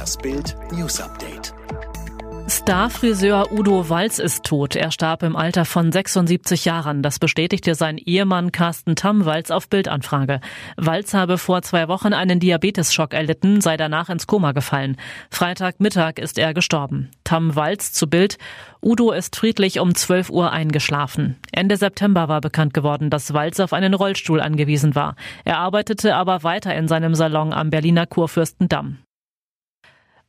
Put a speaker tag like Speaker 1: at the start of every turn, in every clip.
Speaker 1: Das Bild News Update.
Speaker 2: Starfriseur Udo Walz ist tot. Er starb im Alter von 76 Jahren. Das bestätigte sein Ehemann Carsten Tamm-Walz auf Bildanfrage. Walz habe vor zwei Wochen einen Diabetesschock erlitten, sei danach ins Koma gefallen. Freitagmittag ist er gestorben. Tamm-Walz zu Bild. Udo ist friedlich um 12 Uhr eingeschlafen. Ende September war bekannt geworden, dass Walz auf einen Rollstuhl angewiesen war. Er arbeitete aber weiter in seinem Salon am Berliner Kurfürstendamm.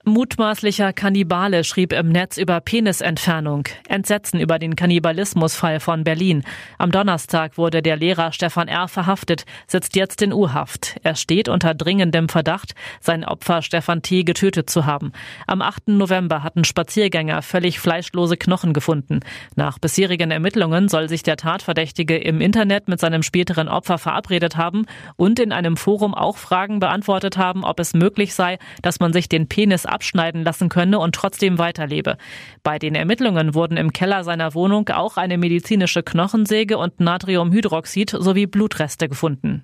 Speaker 2: Mutmaßlicher Kannibale schrieb im Netz über Penisentfernung. Entsetzen über den Kannibalismusfall von Berlin. Am Donnerstag wurde der Lehrer Stefan R. verhaftet, sitzt jetzt in U-Haft. Er steht unter dringendem Verdacht, sein Opfer Stefan T. getötet zu haben. Am 8. November hatten Spaziergänger völlig fleischlose Knochen gefunden. Nach bisherigen Ermittlungen soll sich der Tatverdächtige im Internet mit seinem späteren Opfer verabredet haben und in einem Forum auch Fragen beantwortet haben, ob es möglich sei, dass man sich den Penis abschneiden lassen könne und trotzdem weiterlebe. Bei den Ermittlungen wurden im Keller seiner Wohnung auch eine medizinische Knochensäge und Natriumhydroxid sowie Blutreste gefunden.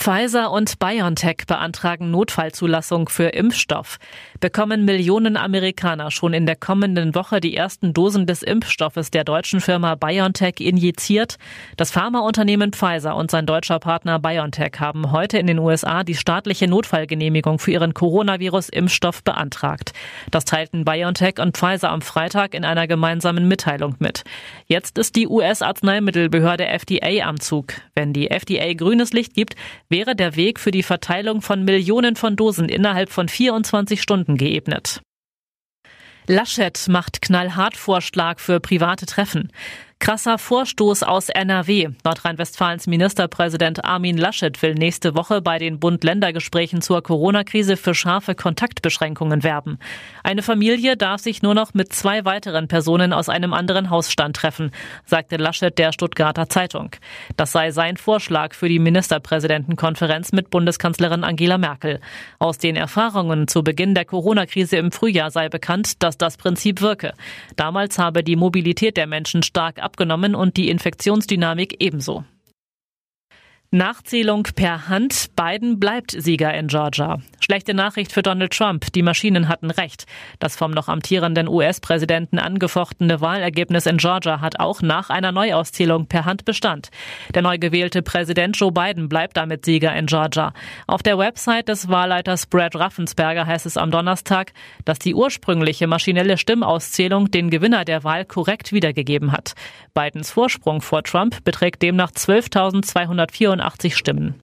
Speaker 2: Pfizer und BioNTech beantragen Notfallzulassung für Impfstoff. Bekommen Millionen Amerikaner schon in der kommenden Woche die ersten Dosen des Impfstoffes der deutschen Firma BioNTech injiziert? Das Pharmaunternehmen Pfizer und sein deutscher Partner BioNTech haben heute in den USA die staatliche Notfallgenehmigung für ihren Coronavirus-Impfstoff beantragt. Das teilten BioNTech und Pfizer am Freitag in einer gemeinsamen Mitteilung mit. Jetzt ist die US-Arzneimittelbehörde FDA am Zug. Wenn die FDA grünes Licht gibt, wäre der Weg für die Verteilung von Millionen von Dosen innerhalb von 24 Stunden geebnet. Laschet macht knallhart Vorschlag für private Treffen. Krasser Vorstoß aus NRW. Nordrhein-Westfalens Ministerpräsident Armin Laschet will nächste Woche bei den Bund-Länder-Gesprächen zur Corona-Krise für scharfe Kontaktbeschränkungen werben. Eine Familie darf sich nur noch mit zwei weiteren Personen aus einem anderen Hausstand treffen, sagte Laschet der Stuttgarter Zeitung. Das sei sein Vorschlag für die Ministerpräsidentenkonferenz mit Bundeskanzlerin Angela Merkel. Aus den Erfahrungen zu Beginn der Corona-Krise im Frühjahr sei bekannt, dass das Prinzip wirke. Damals habe die Mobilität der Menschen stark abgenommen und die Infektionsdynamik ebenso. Nachzählung per Hand. Biden bleibt Sieger in Georgia. Schlechte Nachricht für Donald Trump. Die Maschinen hatten recht. Das vom noch amtierenden US-Präsidenten angefochtene Wahlergebnis in Georgia hat auch nach einer Neuauszählung per Hand Bestand. Der neu gewählte Präsident Joe Biden bleibt damit Sieger in Georgia. Auf der Website des Wahlleiters Brad Raffensperger heißt es am Donnerstag, dass die ursprüngliche maschinelle Stimmauszählung den Gewinner der Wahl korrekt wiedergegeben hat. Bidens Vorsprung vor Trump beträgt demnach 12.284 Stimmen.